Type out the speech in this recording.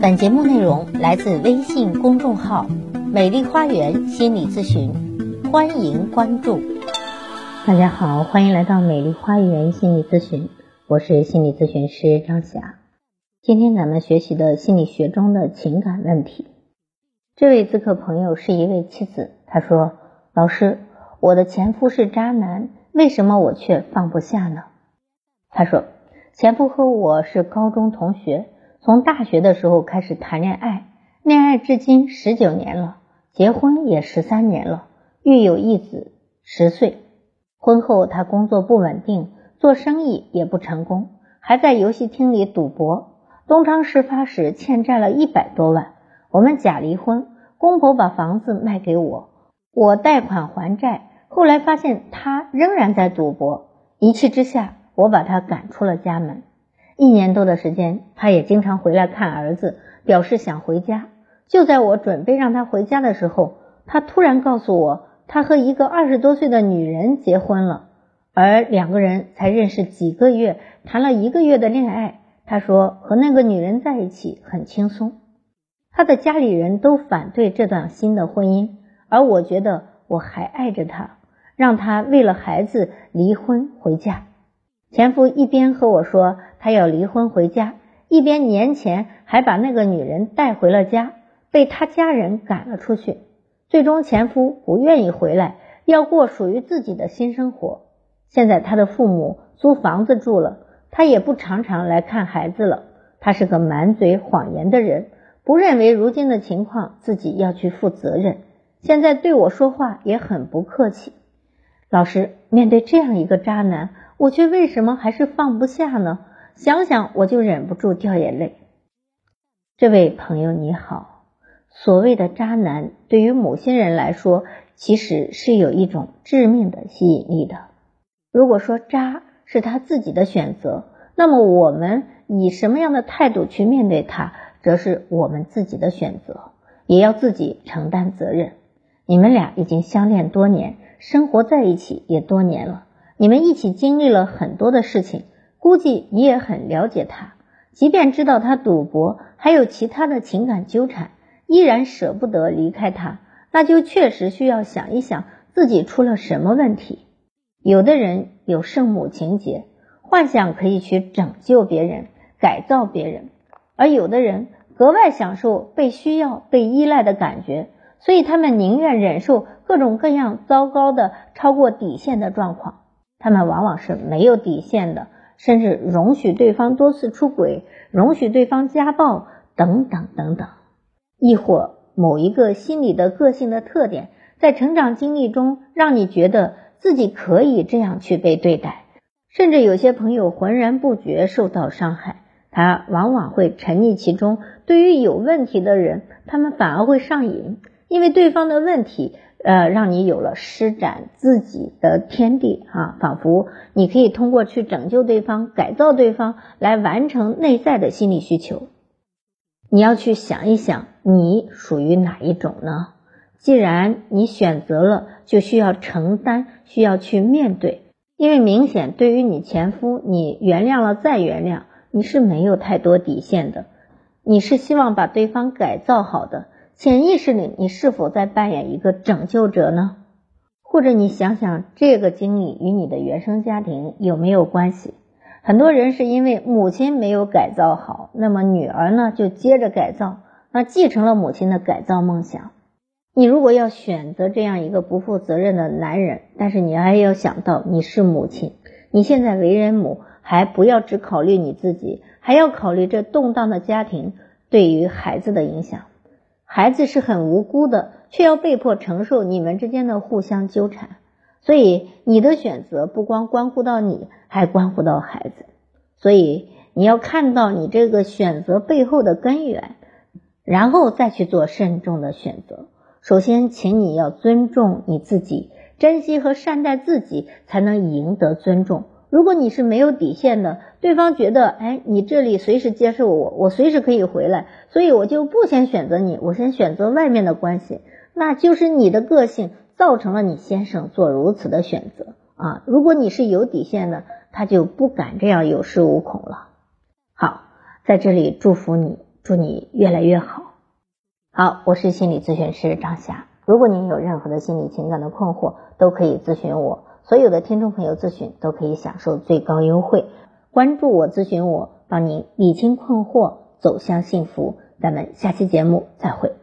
本节目内容来自微信公众号“美丽花园心理咨询”，欢迎关注。大家好，欢迎来到美丽花园心理咨询，我是心理咨询师张霞。今天咱们学习的心理学中的情感问题。这位咨客朋友是一位妻子，她说：“老师，我的前夫是渣男，为什么我却放不下呢？”他说：“前夫和我是高中同学。”从大学的时候开始谈恋爱，恋爱至今十九年了，结婚也十三年了，育有一子十岁。婚后他工作不稳定，做生意也不成功，还在游戏厅里赌博。东窗事发时欠债了一百多万，我们假离婚，公婆把房子卖给我，我贷款还债。后来发现他仍然在赌博，一气之下，我把他赶出了家门。一年多的时间，他也经常回来看儿子，表示想回家。就在我准备让他回家的时候，他突然告诉我，他和一个二十多岁的女人结婚了，而两个人才认识几个月，谈了一个月的恋爱。他说和那个女人在一起很轻松，他的家里人都反对这段新的婚姻，而我觉得我还爱着他，让他为了孩子离婚回家。前夫一边和我说他要离婚回家，一边年前还把那个女人带回了家，被他家人赶了出去。最终前夫不愿意回来，要过属于自己的新生活。现在他的父母租房子住了，他也不常常来看孩子了。他是个满嘴谎言的人，不认为如今的情况自己要去负责任。现在对我说话也很不客气。老师，面对这样一个渣男。我却为什么还是放不下呢？想想我就忍不住掉眼泪。这位朋友你好，所谓的渣男对于某些人来说，其实是有一种致命的吸引力的。如果说渣是他自己的选择，那么我们以什么样的态度去面对他，则是我们自己的选择，也要自己承担责任。你们俩已经相恋多年，生活在一起也多年了。你们一起经历了很多的事情，估计你也很了解他。即便知道他赌博，还有其他的情感纠缠，依然舍不得离开他，那就确实需要想一想自己出了什么问题。有的人有圣母情节，幻想可以去拯救别人、改造别人；而有的人格外享受被需要、被依赖的感觉，所以他们宁愿忍受各种各样糟糕的、超过底线的状况。他们往往是没有底线的，甚至容许对方多次出轨，容许对方家暴等等等等，亦或某一个心理的个性的特点，在成长经历中让你觉得自己可以这样去被对待，甚至有些朋友浑然不觉受到伤害，他往往会沉溺其中。对于有问题的人，他们反而会上瘾，因为对方的问题。呃，让你有了施展自己的天地啊，仿佛你可以通过去拯救对方、改造对方来完成内在的心理需求。你要去想一想，你属于哪一种呢？既然你选择了，就需要承担，需要去面对。因为明显对于你前夫，你原谅了再原谅，你是没有太多底线的，你是希望把对方改造好的。潜意识里，你是否在扮演一个拯救者呢？或者你想想，这个经历与你的原生家庭有没有关系？很多人是因为母亲没有改造好，那么女儿呢就接着改造，那继承了母亲的改造梦想。你如果要选择这样一个不负责任的男人，但是你还要想到你是母亲，你现在为人母，还不要只考虑你自己，还要考虑这动荡的家庭对于孩子的影响。孩子是很无辜的，却要被迫承受你们之间的互相纠缠，所以你的选择不光关乎到你，还关乎到孩子。所以你要看到你这个选择背后的根源，然后再去做慎重的选择。首先，请你要尊重你自己，珍惜和善待自己，才能赢得尊重。如果你是没有底线的，对方觉得，哎，你这里随时接受我，我随时可以回来，所以我就不先选择你，我先选择外面的关系，那就是你的个性造成了你先生做如此的选择啊。如果你是有底线的，他就不敢这样有恃无恐了。好，在这里祝福你祝你越来越好。好，我是心理咨询师张霞。如果您有任何的心理情感的困惑，都可以咨询我。所有的听众朋友咨询都可以享受最高优惠。关注我，咨询我，帮您理清困惑，走向幸福。咱们下期节目再会。